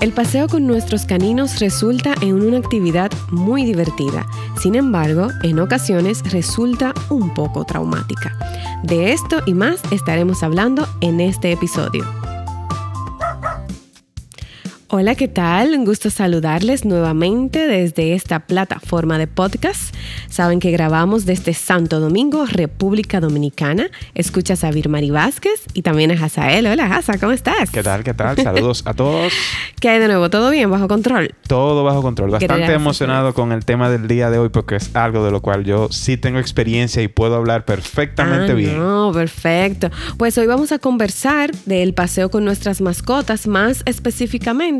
El paseo con nuestros caninos resulta en una actividad muy divertida, sin embargo, en ocasiones resulta un poco traumática. De esto y más estaremos hablando en este episodio. Hola, ¿qué tal? Un gusto saludarles nuevamente desde esta plataforma de podcast. Saben que grabamos desde Santo Domingo, República Dominicana. Escuchas a Virmari Vázquez y también a Hazael. Hola, Haza, ¿cómo estás? ¿Qué tal? ¿Qué tal? Saludos a todos. ¿Qué hay de nuevo? ¿Todo bien? ¿Bajo control? Todo bajo control. Bastante emocionado con el tema del día de hoy porque es algo de lo cual yo sí tengo experiencia y puedo hablar perfectamente ah, bien. No, perfecto. Pues hoy vamos a conversar del paseo con nuestras mascotas, más específicamente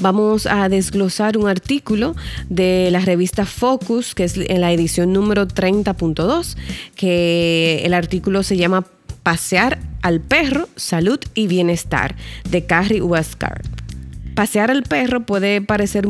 vamos a desglosar un artículo de la revista Focus, que es en la edición número 30.2, que el artículo se llama Pasear al perro, salud y bienestar, de Carrie Westcard. Pasear al perro puede parecer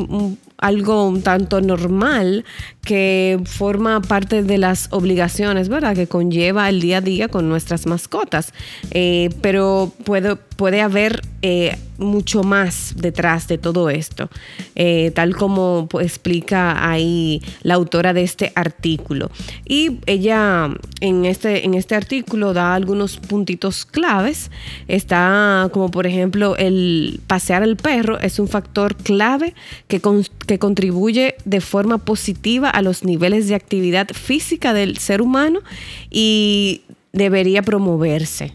algo un tanto normal que forma parte de las obligaciones, ¿verdad? Que conlleva el día a día con nuestras mascotas. Eh, pero puede, puede haber eh, mucho más detrás de todo esto, eh, tal como pues, explica ahí la autora de este artículo. Y ella en este, en este artículo da algunos puntitos claves. Está como por ejemplo el pasear al perro es un factor clave que, que contribuye de forma positiva a los niveles de actividad física del ser humano y debería promoverse.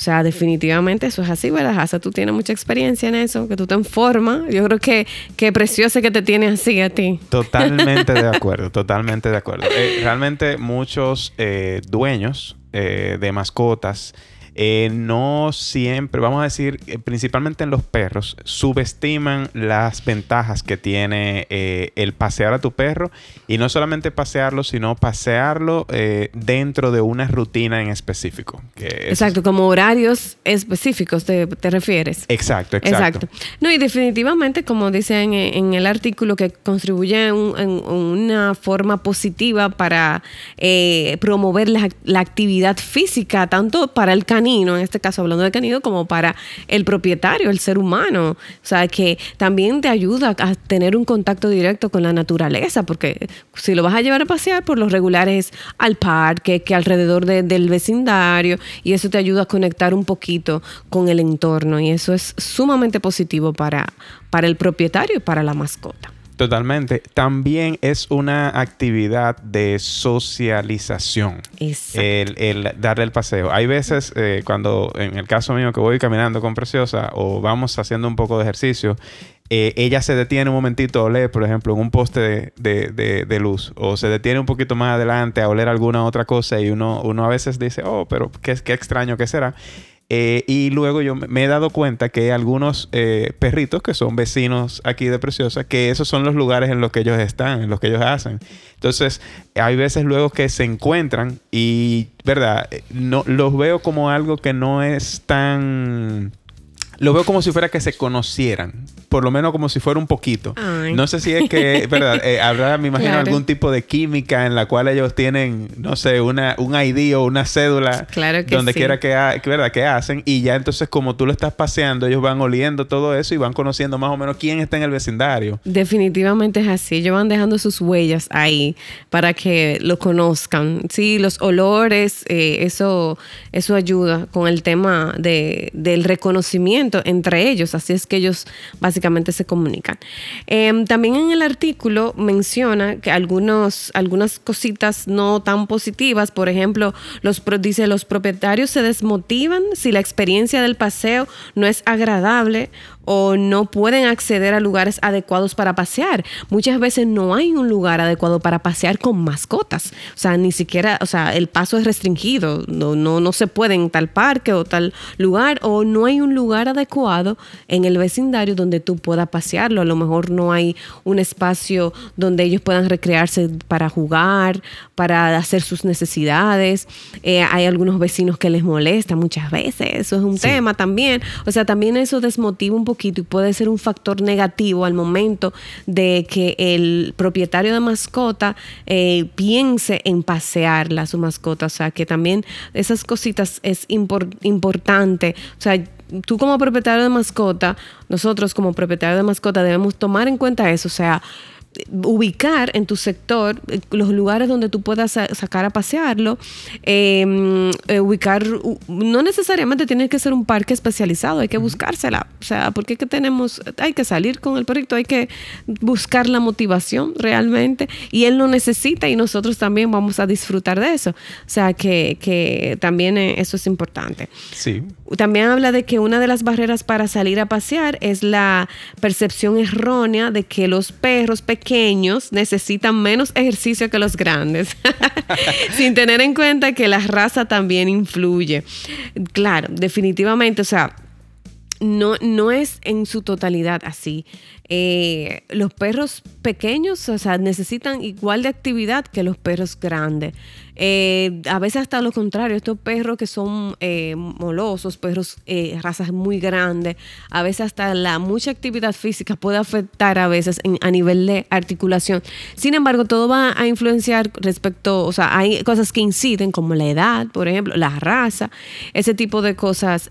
O sea, definitivamente eso es así, ¿verdad? Hasta tú tienes mucha experiencia en eso, que tú te forma. Yo creo que, que precioso que te tiene así a ti. Totalmente de acuerdo, totalmente de acuerdo. Eh, realmente muchos eh, dueños eh, de mascotas eh, no siempre, vamos a decir, eh, principalmente en los perros, subestiman las ventajas que tiene eh, el pasear a tu perro y no solamente pasearlo, sino pasearlo dentro de una rutina en específico. exacto, como horarios específicos te, refieres. Exacto, exacto, No, y definitivamente, como dice en, el artículo, que contribuye en, una forma positiva para promover la, la actividad física, tanto para el canino, en este caso hablando de canino, como para el propietario, el ser humano. O sea, que también te ayuda a tener un contacto directo con la naturaleza, porque si lo vas a llevar a pasear, por los regulares al parque, que alrededor del vecindario, y eso te ayuda a conectar un poquito con el entorno, y eso es sumamente positivo para, para el propietario y para la mascota. Totalmente. También es una actividad de socialización. El, el, darle el paseo. Hay veces, eh, cuando en el caso mío que voy caminando con Preciosa o vamos haciendo un poco de ejercicio, eh, ella se detiene un momentito a oler, por ejemplo, en un poste de, luz, o se detiene un poquito más adelante a oler alguna otra cosa y uno, uno a veces dice, oh, pero qué, qué extraño que será. Eh, y luego yo me he dado cuenta que hay algunos eh, perritos que son vecinos aquí de Preciosa, que esos son los lugares en los que ellos están, en los que ellos hacen. Entonces, hay veces luego que se encuentran y, ¿verdad? No, los veo como algo que no es tan lo veo como si fuera que se conocieran. Por lo menos como si fuera un poquito. No sé si es que, ¿verdad? Eh, habrá, me imagino, algún tipo de química en la cual ellos tienen, no sé, una, un ID o una cédula. Claro que Donde quiera que, ¿verdad? que hacen. Y ya entonces, como tú lo estás paseando, ellos van oliendo todo eso y van conociendo más o menos quién está en el vecindario. Definitivamente es así. Ellos van dejando sus huellas ahí para que lo conozcan. Sí, los olores, eh, eso, eso ayuda con el tema de, del reconocimiento entre ellos, así es que ellos básicamente se comunican. Em, también en el artículo menciona que algunos, algunas cositas no tan positivas, por ejemplo, los, dice los propietarios se desmotivan si la experiencia del paseo no es agradable o no pueden acceder a lugares adecuados para pasear. Muchas veces no hay un lugar adecuado para pasear con mascotas. O sea, ni siquiera, o sea, el paso es restringido. No, no, no se puede en tal parque o tal lugar o no hay un lugar adecuado en el vecindario donde tú puedas pasearlo. A lo mejor no hay un espacio donde ellos puedan recrearse para jugar, para hacer sus necesidades. Eh, hay algunos vecinos que les molesta muchas veces. Eso es un tema también. O sea, también eso desmotiva un poquito y puede ser un factor negativo al momento de que el propietario de mascota eh, piense en pasearla su mascota. O sea, que también esas cositas es importante. O sea, tú como propietario de mascota, nosotros como propietario de mascota debemos tomar en cuenta eso, o sea, ubicar en tu sector eh, los lugares donde tú puedas sacar a pasearlo, em, eh, ubicar, no necesariamente tiene que ser un parque especializado, hay que buscársela, o sea, porque que tenemos, hay que salir con el perrito, hay que buscar la motivación realmente y él lo necesita y nosotros también vamos a disfrutar de eso, o sea, que, que también eh, eso es importante. Sí. También habla de que una de las barreras para salir a pasear es la percepción errónea de que los perros pequeños pequeños necesitan menos ejercicio que los grandes, sin tener en cuenta que la raza también influye. Claro, definitivamente, o sea, no, no es en su totalidad así. Eh, los perros pequeños, o sea, necesitan igual de actividad que los perros grandes. Eh, a veces hasta lo contrario, estos perros que son eh, molosos, perros eh, razas muy grandes, a veces hasta la mucha actividad física puede afectar a veces a nivel de articulación. Sin embargo, todo va a influenciar respecto, o sea, hay cosas que inciden como la edad, por ejemplo, la raza, ese tipo de cosas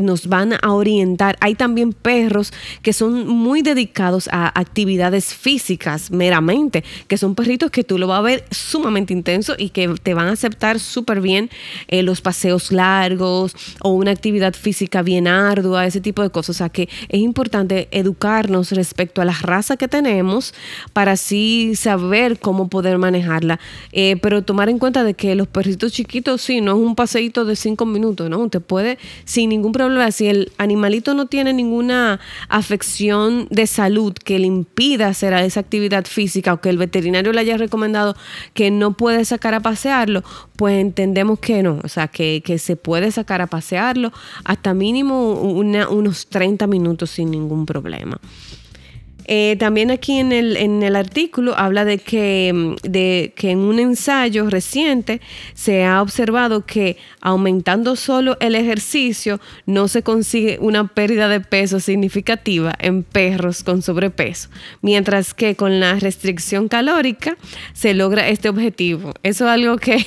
nos van a orientar. Hay también perros que son muy dedicados a actividades físicas meramente, que son perritos que tú lo vas a ver sumamente intenso y que te van a aceptar súper bien eh, los paseos largos o una actividad física bien ardua, ese tipo de cosas. O sea que es importante educarnos respecto a la raza que tenemos para así saber cómo poder manejarla. Eh, pero tomar en cuenta de que los perritos chiquitos, sí, no es un paseíto de cinco minutos, ¿no? Usted puede sin ningún problema, si el animalito no tiene ninguna afección de salud que le impida hacer esa actividad física o que el veterinario le haya recomendado que no puede sacar a pasearlo, pues entendemos que no, o sea, que, se puede sacar a pasearlo hasta mínimo unos 30 minutos sin ningún problema. Eh, también aquí en el, en el artículo habla de que, mm, de que en un ensayo reciente se ha observado que aumentando solo el ejercicio no se consigue una pérdida de peso significativa en perros con sobrepeso, mientras que con la restricción calórica se logra este objetivo. Eso es algo que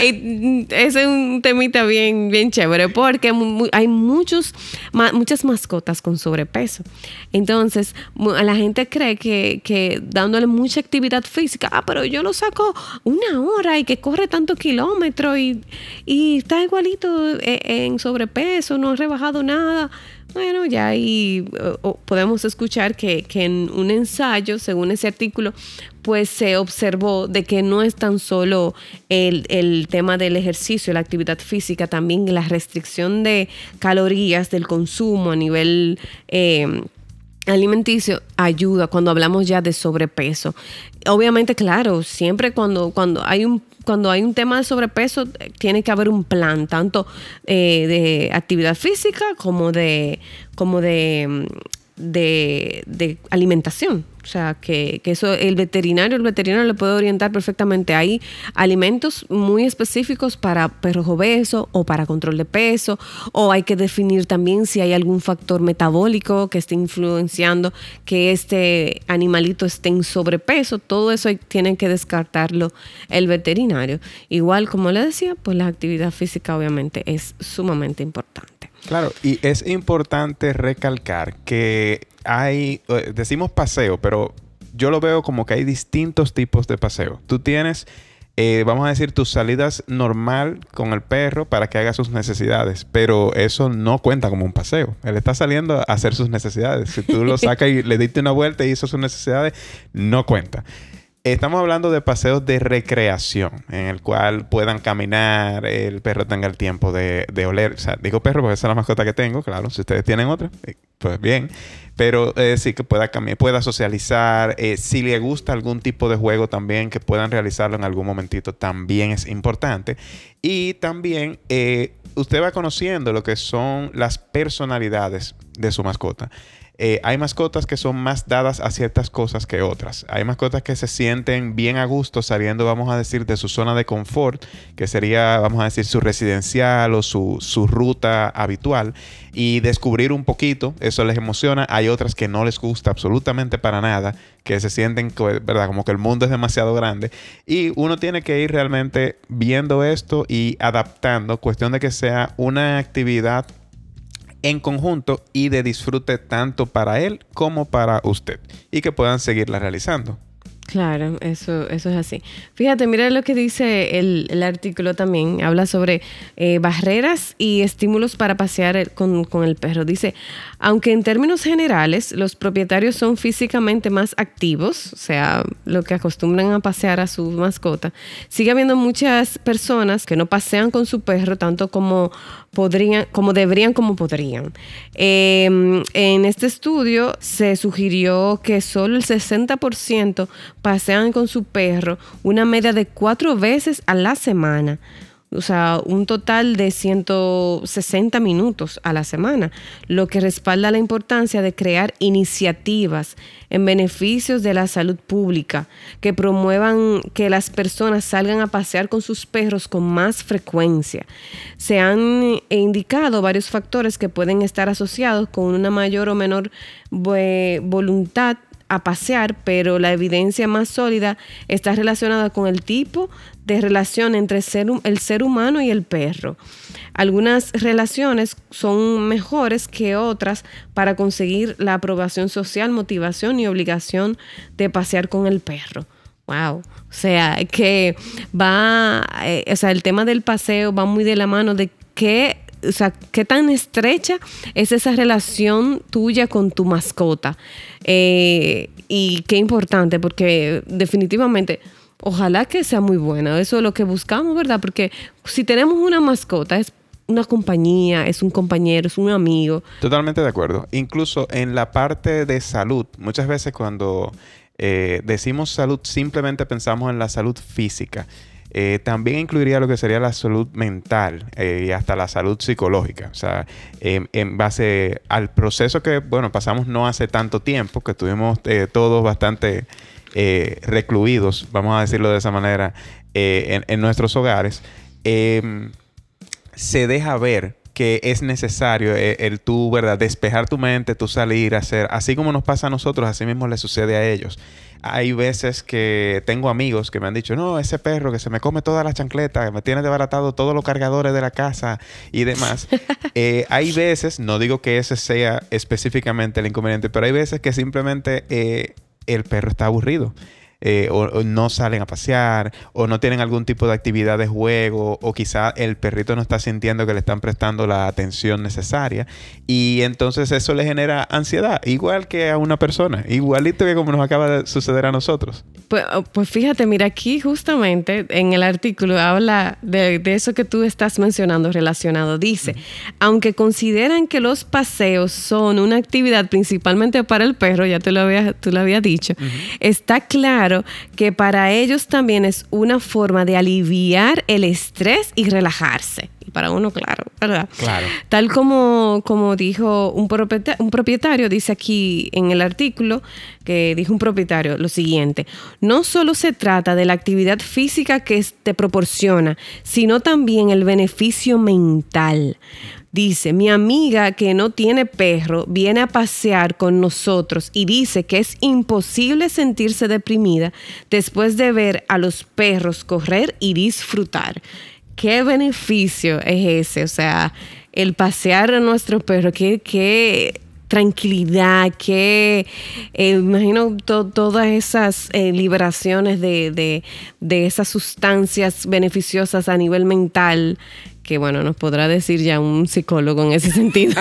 es un temita bien, bien chévere porque hay muchos, muchas mascotas con sobrepeso. Entonces, la gente cree que, dándole mucha actividad física, ah, pero yo lo saco una hora y que corre tanto kilómetro y, está igualito eh, en sobrepeso, no ha rebajado nada. Bueno, ya ahí podemos escuchar que, que, en un ensayo, según ese artículo, pues se observó de que no es tan solo el, tema del ejercicio, la actividad física, también la restricción de calorías del consumo a nivel eh, alimenticio ayuda cuando hablamos ya de sobrepeso. Obviamente, claro, siempre cuando, cuando hay un cuando hay un tema de sobrepeso, tiene que haber un plan, tanto eh, de actividad física como de, como de, de alimentación. O sea, que, eso el veterinario, el veterinario le puede orientar perfectamente. Hay alimentos muy específicos para perros obesos o para control de peso, o hay que definir también si hay algún factor metabólico que esté influenciando que este animalito esté en sobrepeso. Todo eso tiene que descartarlo el veterinario. Igual, como le decía, pues la actividad física obviamente es sumamente importante. Claro, y es importante recalcar que hay, eh, decimos paseo, pero yo lo veo como que hay distintos tipos de paseo. Tú tienes, eh, vamos a decir, tus salidas normal con el perro para que haga sus necesidades, pero eso no cuenta como un paseo. Él está saliendo a hacer sus necesidades. Si tú lo sacas y le diste una vuelta y hizo sus necesidades, no cuenta. Estamos hablando de paseos de recreación, en el cual puedan caminar, el perro tenga el tiempo de, oler. O sea, digo perro porque esa es la mascota que tengo, claro. Si ustedes tienen otra, eh, pues bien. Pero eh, sí que pueda caminar, pueda socializar. Eh, si le gusta algún tipo de juego también, que puedan realizarlo en algún momentito, también es importante. Y también usted va conociendo lo que son las personalidades de su mascota. Eh, hay mascotas que son más dadas a ciertas cosas que otras. Hay mascotas que se sienten bien a gusto saliendo, vamos a decir, de su zona de confort, que sería, vamos a decir, su residencial o su, su ruta habitual, y descubrir un poquito, eso les emociona. Hay otras que no les gusta absolutamente para nada, que se sienten, ¿verdad? Como que el mundo es demasiado grande. Y uno tiene que ir realmente viendo esto y adaptando, cuestión de que sea una actividad en conjunto y de disfrute tanto para él como para usted y que puedan seguirla realizando. Claro, eso, eso es así. Fíjate, mira lo que dice el, artículo también. Habla sobre eh, barreras y estímulos para pasear con, con, el perro. Dice, aunque en términos generales los propietarios son físicamente más activos, o sea, lo que acostumbran a pasear a su mascota, sigue habiendo muchas personas que no pasean con su perro tanto como podrían, como deberían, como podrían. Em, en este estudio se sugirió que solo el 60% pasean con su perro una media de cuatro veces a la semana o sea, un total de 160 minutos a la semana, lo que respalda la importancia de crear iniciativas en beneficios de la salud pública que promuevan que las personas salgan a pasear con sus perros con más frecuencia. Se han indicado varios factores que pueden estar asociados con una mayor o menor voluntad a pasear, pero la evidencia más sólida está relacionada con el tipo de relación entre el ser humano y el perro. Algunas relaciones son mejores que otras para conseguir la aprobación social, motivación y obligación de pasear con el perro. Wow. O sea, que va, eh, o sea, el tema del paseo va muy de la mano de qué o sea, qué tan estrecha es esa relación tuya con tu mascota. Eh, y qué importante, porque definitivamente, ojalá que sea muy buena. Eso es lo que buscamos, ¿verdad? Porque si tenemos una mascota, es una compañía, es un compañero, es un amigo. Totalmente de acuerdo. Incluso en la parte de salud, muchas veces cuando eh, decimos salud, simplemente pensamos en la salud física. Eh, también incluiría lo que sería la salud mental eh, y hasta la salud psicológica. O sea, en base al proceso que, bueno, pasamos no hace tanto tiempo, que estuvimos eh, todos bastante recluidos, vamos a decirlo de esa manera, en, nuestros hogares, em, se deja ver que es necesario el, tú, ¿verdad? Despejar tu mente, tú salir hacer, así como nos pasa a nosotros, así mismo le sucede a ellos hay veces que tengo amigos que me han dicho, no, ese perro que se me come todas las chancletas, me tiene desbaratado todos los cargadores de la casa y demás. Eh, hay veces, no digo que ese sea específicamente el inconveniente, pero hay veces que simplemente eh, el perro está aburrido. Eh, o, no salen a pasear, o no tienen algún tipo de actividad de juego, o quizá el perrito no está sintiendo que le están prestando la atención necesaria, y entonces eso le genera ansiedad, igual que a una persona, igualito que como nos acaba de suceder a nosotros. Pues, oh, pues fíjate, mira, aquí justamente en el artículo habla de, eso que tú estás mencionando relacionado. Dice, aunque consideran que los paseos son una actividad principalmente para el perro, ya te lo había, tú lo habías dicho, está claro que para ellos también es una forma de aliviar el estrés y relajarse. Y para uno, claro, ¿verdad? Claro. Tal como, como dijo un propietario, un propietario, dice aquí en el artículo, que dijo un propietario lo siguiente, no solo se trata de la actividad física que te proporciona, sino también el beneficio mental. Dice, mi amiga que no tiene perro viene a pasear con nosotros y dice que es imposible sentirse deprimida después de ver a los perros correr y disfrutar. ¿Qué beneficio es ese? O sea, el pasear a nuestro perro, qué, tranquilidad, qué, eh, imagino todas esas eh, liberaciones de, de, esas sustancias beneficiosas a nivel mental que bueno, nos podrá decir ya un psicólogo en ese sentido,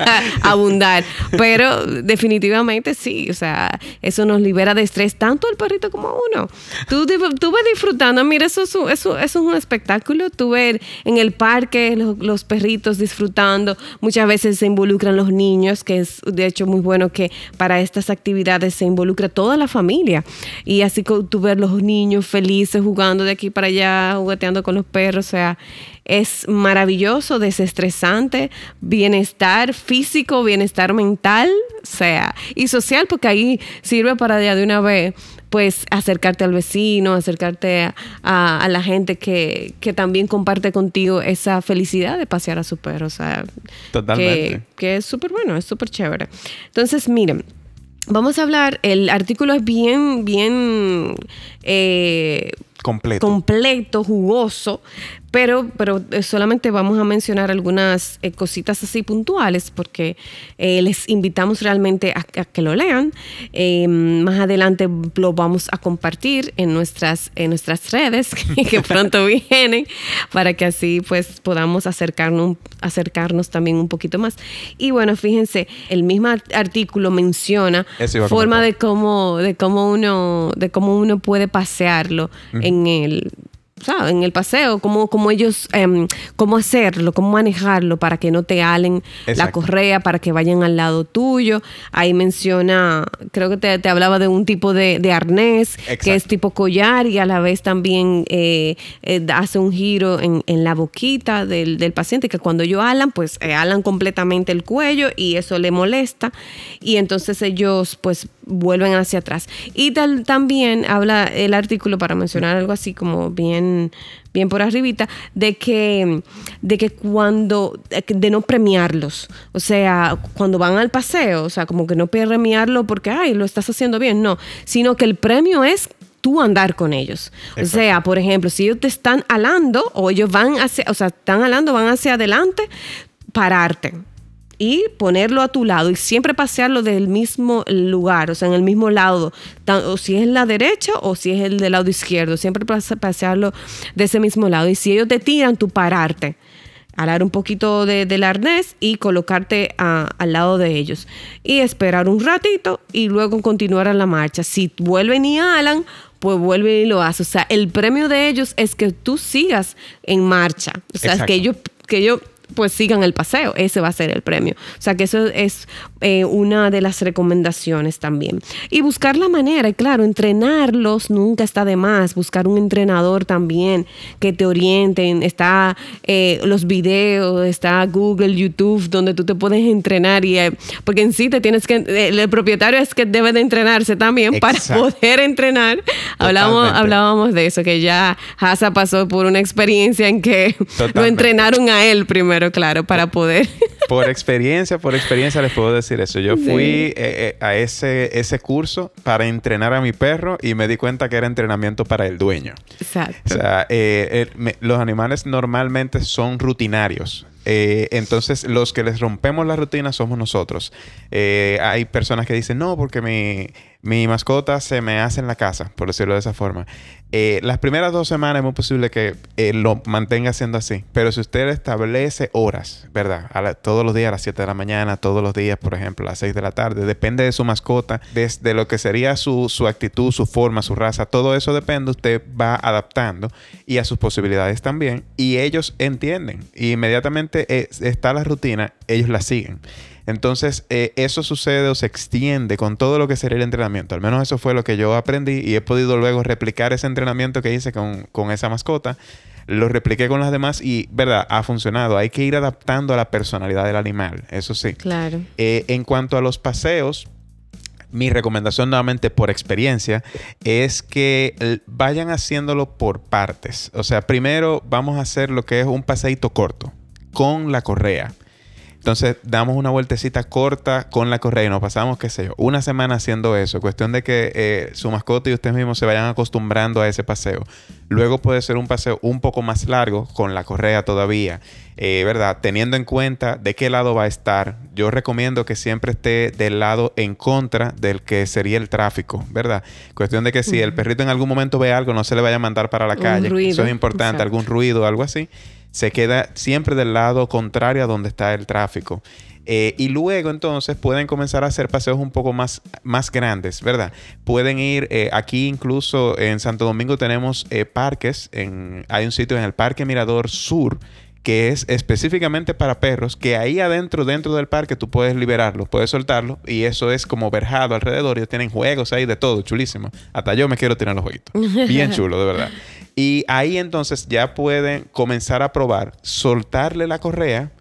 abundar. Pero definitivamente sí, o sea, eso nos libera de estrés tanto el perrito como uno. Tú, tú vas disfrutando, mira, eso, eso, eso, es un espectáculo, tú ves en el parque los, los, perritos disfrutando, muchas veces se involucran los niños, que es de hecho muy bueno que para estas actividades se involucra toda la familia. Y así tú ves los niños felices jugando de aquí para allá, jugueteando con los perros, o sea, es maravilloso, desestresante, bienestar físico, bienestar mental, sea, y social, porque ahí sirve para ya de una vez pues acercarte al vecino, acercarte a, la gente que, también comparte contigo esa felicidad de pasear a su perro. O sea, Totalmente. Que, es súper bueno, es súper chévere. Entonces, miren, vamos a hablar, el artículo es bien, bien... Eh, completo. Completo, jugoso, pero, pero eh, solamente vamos a mencionar algunas eh, cositas así puntuales porque eh, les invitamos realmente a, que lo lean. más adelante lo vamos a compartir en nuestras, en nuestras redes que pronto vienen para que así pues podamos acercarnos, acercarnos también un poquito más. Y bueno, fíjense, el mismo artículo menciona forma de cómo, de cómo uno, de cómo uno puede pasearlo en el en el paseo, cómo, cómo ellos, em, cómo hacerlo, cómo manejarlo para que no te alen la correa, para que vayan al lado tuyo. Ahí menciona, creo que te, hablaba de un tipo de, arnés que es tipo collar y a la vez también eh, eh, hace un giro en, la boquita del, paciente, que cuando ellos alan, pues eh, alan completamente el cuello y eso le molesta. Y entonces ellos pues vuelven hacia atrás. Y tal, también habla el artículo para mencionar algo así como bien bien por arribita de que de que cuando de no premiarlos, o sea, cuando van al paseo, o sea, como que no premiarlo porque ay, lo estás haciendo bien, no, sino que el premio es tú andar con ellos. O sea, por ejemplo, si ellos te están alando o ellos van hacia, o sea, están alando, van hacia adelante, pararte y ponerlo a tu lado y siempre pasearlo del mismo lugar, o sea, en el mismo lado, o si es la derecha o si es el del lado izquierdo, siempre pasearlo de ese mismo lado. Y si ellos te tiran, tú pararte, alar un poquito de, del arnés y colocarte al lado de ellos. Y esperar un ratito y luego continuar a la marcha. Si vuelven y alan, pues vuelve y lo hace. O sea, el premio de ellos es que tú sigas en marcha. O sea, es que ellos, que ellos pues sigan el paseo. Ese va a ser el premio. O sea que eso es eh, una de las recomendaciones también. Y buscar la manera, y claro, entrenarlos nunca está de más. Buscar un entrenador también que te orienten. Está eh, los videos, está Google, YouTube, donde tú te puedes entrenar. y eh, Porque en sí te tienes que... el propietario es que debe de entrenarse también para poder entrenar. Hablábamos, hablábamos de eso, que ya Hasa pasó por una experiencia en que lo entrenaron a él primero claro, para poder. Por experiencia, por experiencia les puedo decir eso. Yo fui eh, eh, a ese, ese curso para entrenar a mi perro y me di cuenta que era entrenamiento para el dueño. Exacto. O sea, eh, los animales normalmente son rutinarios. entonces, los que les rompemos la rutina somos nosotros. hay personas que dicen, no, porque mi, mi mascota se me hace en la casa, por decirlo de esa forma. Eh, las primeras dos semanas es muy posible que eh, lo mantenga siendo así. Pero si usted establece horas, ¿verdad? todos los días a las 7 de la mañana, todos los días, por ejemplo, a las 6 de la tarde, depende de su mascota, desde lo que sería su, actitud, su forma, su raza, todo eso depende, usted va adaptando y a sus posibilidades también. Y ellos entienden. Y inmediatamente está la rutina, ellos la siguen. Entonces, eh, eso sucede o se extiende con todo lo que sería el entrenamiento. Al menos eso fue lo que yo aprendí y he podido luego replicar ese entrenamiento que hice con, esa mascota. Lo repliqué con las demás y, ¿verdad? Ha funcionado. Hay que ir adaptando a la personalidad del animal, eso sí. Claro. Eh, en cuanto a los paseos, mi recomendación nuevamente por experiencia es que vayan haciéndolo por partes. O sea, primero vamos a hacer lo que es un paseíto corto con la correa. Entonces damos una vueltecita corta con la correa y nos pasamos, qué sé yo, una semana haciendo eso. Cuestión de que eh, su mascota y ustedes mismos se vayan acostumbrando a ese paseo. Luego puede ser un paseo un poco más largo con la correa todavía, eh, ¿verdad? Teniendo en cuenta de qué lado va a estar. Yo recomiendo que siempre esté del lado en contra del que sería el tráfico, ¿verdad? Cuestión de que si el perrito en algún momento ve algo, no se le vaya a mandar para la calle. Eso es importante, algún ruido, algo así se queda siempre del lado contrario a donde está el tráfico. Eh, y luego entonces pueden comenzar a hacer paseos un poco más, más grandes, ¿verdad? Pueden ir eh, aquí incluso en Santo Domingo tenemos eh, parques, en, hay un sitio en el Parque Mirador Sur que es específicamente para perros, que ahí adentro, dentro del parque, tú puedes liberarlo, puedes soltarlo, y eso es como verjado alrededor, ellos tienen juegos ahí de todo, chulísimo. Hasta yo me quiero tirar los jueguitos. Bien chulo, de verdad. Y ahí entonces ya pueden comenzar a probar, soltarle la correa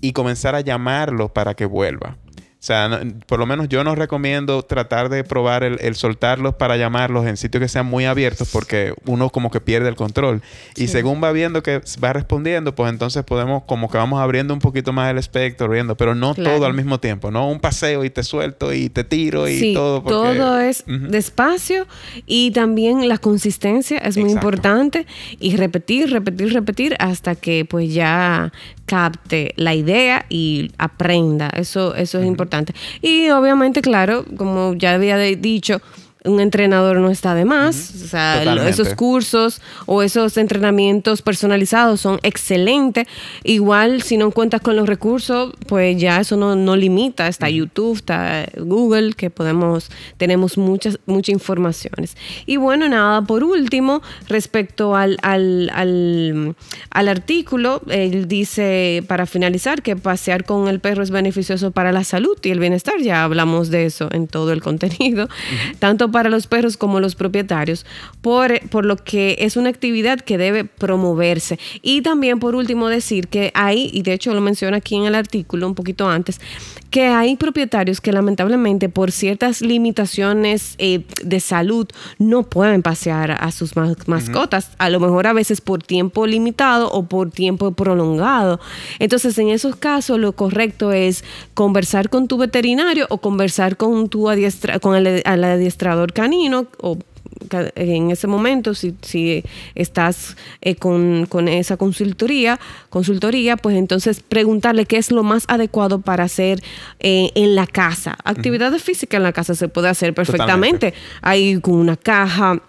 y comenzar a llamarlo para que vuelva. O sea, por lo menos yo no recomiendo tratar de probar el, soltarlos para llamarlos en sitios que sean muy abiertos porque uno como que pierde el control. Y según va viendo que va respondiendo, pues entonces podemos como que vamos abriendo un poquito más el espectro, viendo, pero no todo al mismo tiempo, ¿no? Un paseo y te suelto y te tiro y todo. todo es despacio y también la consistencia es muy importante y repetir, repetir, repetir hasta que pues ya capte la idea y aprenda. Eso, eso es importante. Y obviamente, claro, como ya había dicho, un entrenador no está de más. O sea, esos cursos o esos entrenamientos personalizados son excelentes. Igual, si no cuentas con los recursos, pues ya eso no, no limita. Está YouTube, está Google, que podemos, tenemos muchas, muchas informaciones. Y bueno, nada, por último, respecto al, al, al, al artículo, él dice, para finalizar, que pasear con el perro es beneficioso para la salud y el bienestar. Ya hablamos de eso en todo el contenido. Tanto para los perros como los propietarios, por, por lo que es una actividad que debe promoverse. Y también, por último, decir que hay, y de hecho lo menciona aquí en el artículo un poquito antes, que hay propietarios que lamentablemente por ciertas limitaciones eh, de salud no pueden pasear a sus mascotas, a lo mejor a veces por tiempo limitado o por tiempo prolongado. Entonces, en esos casos lo correcto es conversar con tu veterinario o conversar con tu adiestra con el, adiestrador canino o en ese momento, si, si estás eh, con, esa consultoría, consultoría, pues entonces preguntarle qué es lo más adecuado para hacer eh, en la casa. Actividades físicas en la casa se puede hacer perfectamente. Hay con una caja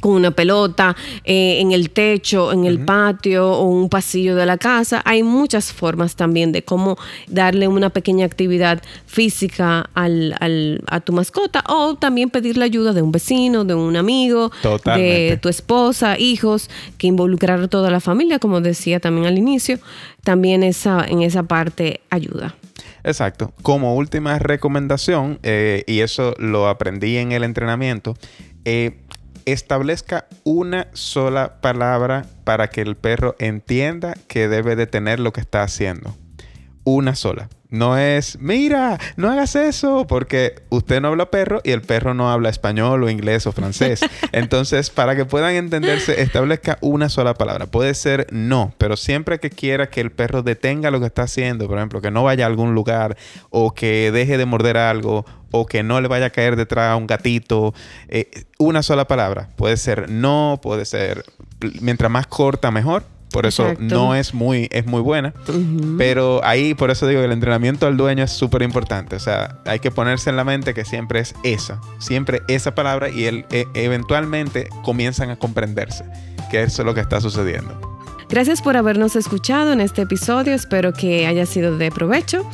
con una pelota, eh, en el techo, en el patio o un pasillo de la casa. Hay muchas formas también de cómo darle una pequeña actividad física al, al, a tu mascota o también pedirle ayuda de un vecino, de un amigo, de tu esposa, hijos, que involucrar a toda la familia, como decía también al inicio, también esa, en esa parte ayuda. Exacto. Como última recomendación, eh, y eso lo aprendí en el entrenamiento, eh, establezca una sola palabra para que el perro entienda que debe de tener lo que está haciendo. Una sola. No es, mira, no hagas eso, porque usted no habla perro y el perro no habla español o inglés o francés. Entonces, para que puedan entenderse, establezca una sola palabra. Puede ser no, pero siempre que quiera que el perro detenga lo que está haciendo, por ejemplo, que no vaya a algún lugar o que deje de morder algo o que no le vaya a caer detrás a un gatito, eh, una sola palabra. Puede ser no, puede ser, mientras más corta, mejor por eso no es muy, es muy buena. Pero ahí, por eso digo que el entrenamiento al dueño es súper importante. O sea, hay que ponerse en la mente que siempre es esa. Siempre esa palabra y él, e, eventualmente comienzan a comprenderse que eso es lo que está sucediendo. Gracias por habernos escuchado en este episodio. Espero que haya sido de provecho.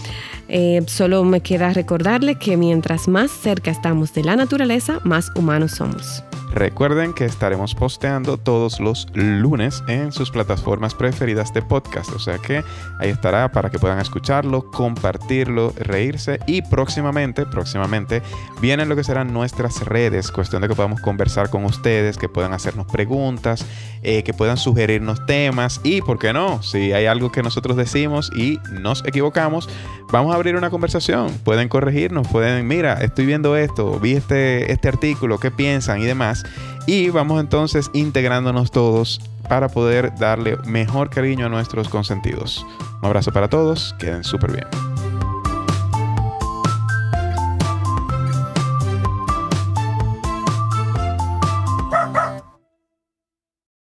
Eh, solo me queda recordarle que mientras más cerca estamos de la naturaleza, más humanos somos. Recuerden que estaremos posteando todos los lunes en sus plataformas preferidas de podcast, o sea que ahí estará para que puedan escucharlo, compartirlo, reírse. Y próximamente, próximamente vienen lo que serán nuestras redes, cuestión de que podamos conversar con ustedes, que puedan hacernos preguntas, eh, que puedan sugerirnos temas. Y, ¿por qué no? Si hay algo que nosotros decimos y nos equivocamos, vamos a abrir una conversación, pueden corregirnos, pueden, mira, estoy viendo esto, vi este, este artículo, ¿qué piensan y Y vamos entonces integrándonos todos para poder darle mejor cariño a nuestros consentidos. Un abrazo para todos, queden súper bien.